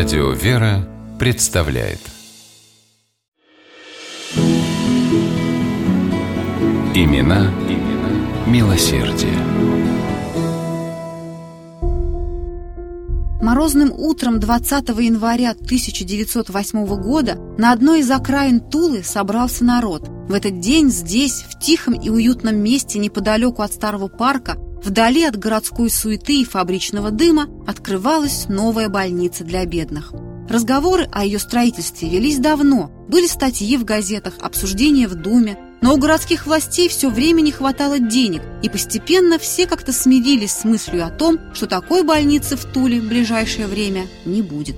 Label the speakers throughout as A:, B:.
A: Радио «Вера» представляет Имена, имена милосердие.
B: Морозным утром 20 января 1908 года на одной из окраин Тулы собрался народ. В этот день здесь, в тихом и уютном месте неподалеку от старого парка, вдали от городской суеты и фабричного дыма, открывалась новая больница для бедных. Разговоры о ее строительстве велись давно, были статьи в газетах, обсуждения в Думе, но у городских властей все время не хватало денег, и постепенно все как-то смирились с мыслью о том, что такой больницы в Туле в ближайшее время не будет.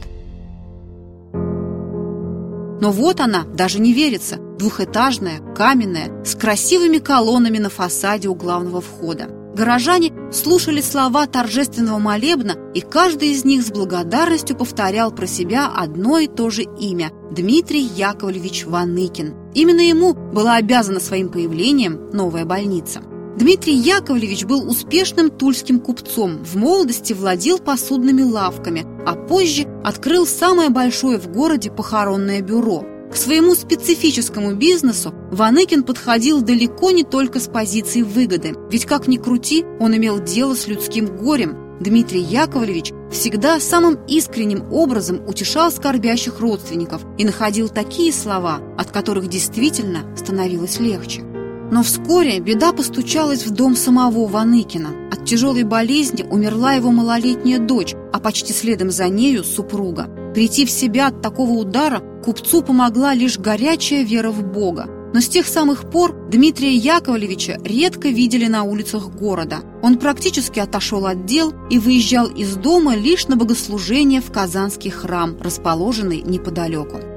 B: Но вот она, даже не верится, двухэтажная, каменная, с красивыми колоннами на фасаде у главного входа. Горожане слушали слова торжественного молебна, и каждый из них с благодарностью повторял про себя одно и то же имя – Дмитрий Яковлевич Ваныкин. Именно ему была обязана своим появлением новая больница. Дмитрий Яковлевич был успешным тульским купцом, в молодости владел посудными лавками, а позже открыл самое большое в городе похоронное бюро – к своему специфическому бизнесу Ваныкин подходил далеко не только с позиции выгоды, ведь как ни крути, он имел дело с людским горем. Дмитрий Яковлевич всегда самым искренним образом утешал скорбящих родственников и находил такие слова, от которых действительно становилось легче. Но вскоре беда постучалась в дом самого Ваныкина. От тяжелой болезни умерла его малолетняя дочь, а почти следом за нею супруга. Прийти в себя от такого удара купцу помогла лишь горячая вера в Бога. Но с тех самых пор Дмитрия Яковлевича редко видели на улицах города. Он практически отошел от дел и выезжал из дома лишь на богослужение в Казанский храм, расположенный неподалеку.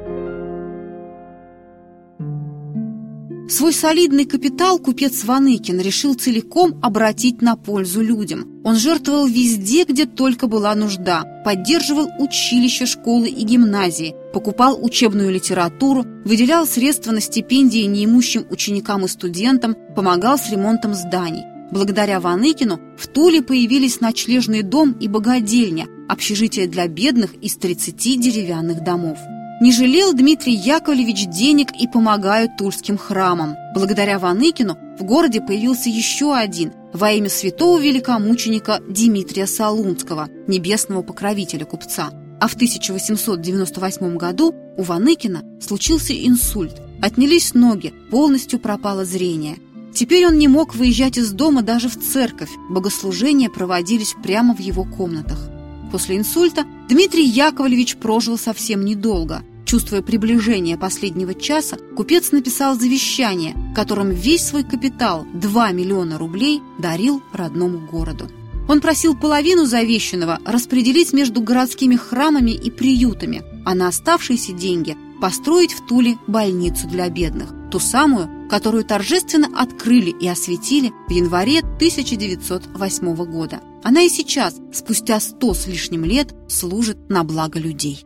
B: Свой солидный капитал купец Ваныкин решил целиком обратить на пользу людям. Он жертвовал везде, где только была нужда, поддерживал училища, школы и гимназии, покупал учебную литературу, выделял средства на стипендии неимущим ученикам и студентам, помогал с ремонтом зданий. Благодаря Ваныкину в Туле появились ночлежный дом и богадельня, общежитие для бедных из 30 деревянных домов. Не жалел Дмитрий Яковлевич денег и помогают тульским храмам. Благодаря Ваныкину в городе появился еще один во имя святого великомученика Дмитрия Солунского, небесного покровителя купца. А в 1898 году у Ваныкина случился инсульт. Отнялись ноги, полностью пропало зрение. Теперь он не мог выезжать из дома даже в церковь. Богослужения проводились прямо в его комнатах. После инсульта Дмитрий Яковлевич прожил совсем недолго. Чувствуя приближение последнего часа, купец написал завещание, которым весь свой капитал, 2 миллиона рублей, дарил родному городу. Он просил половину завещанного распределить между городскими храмами и приютами, а на оставшиеся деньги построить в Туле больницу для бедных, ту самую, которую торжественно открыли и осветили в январе 1908 года. Она и сейчас, спустя сто с лишним лет, служит на благо людей.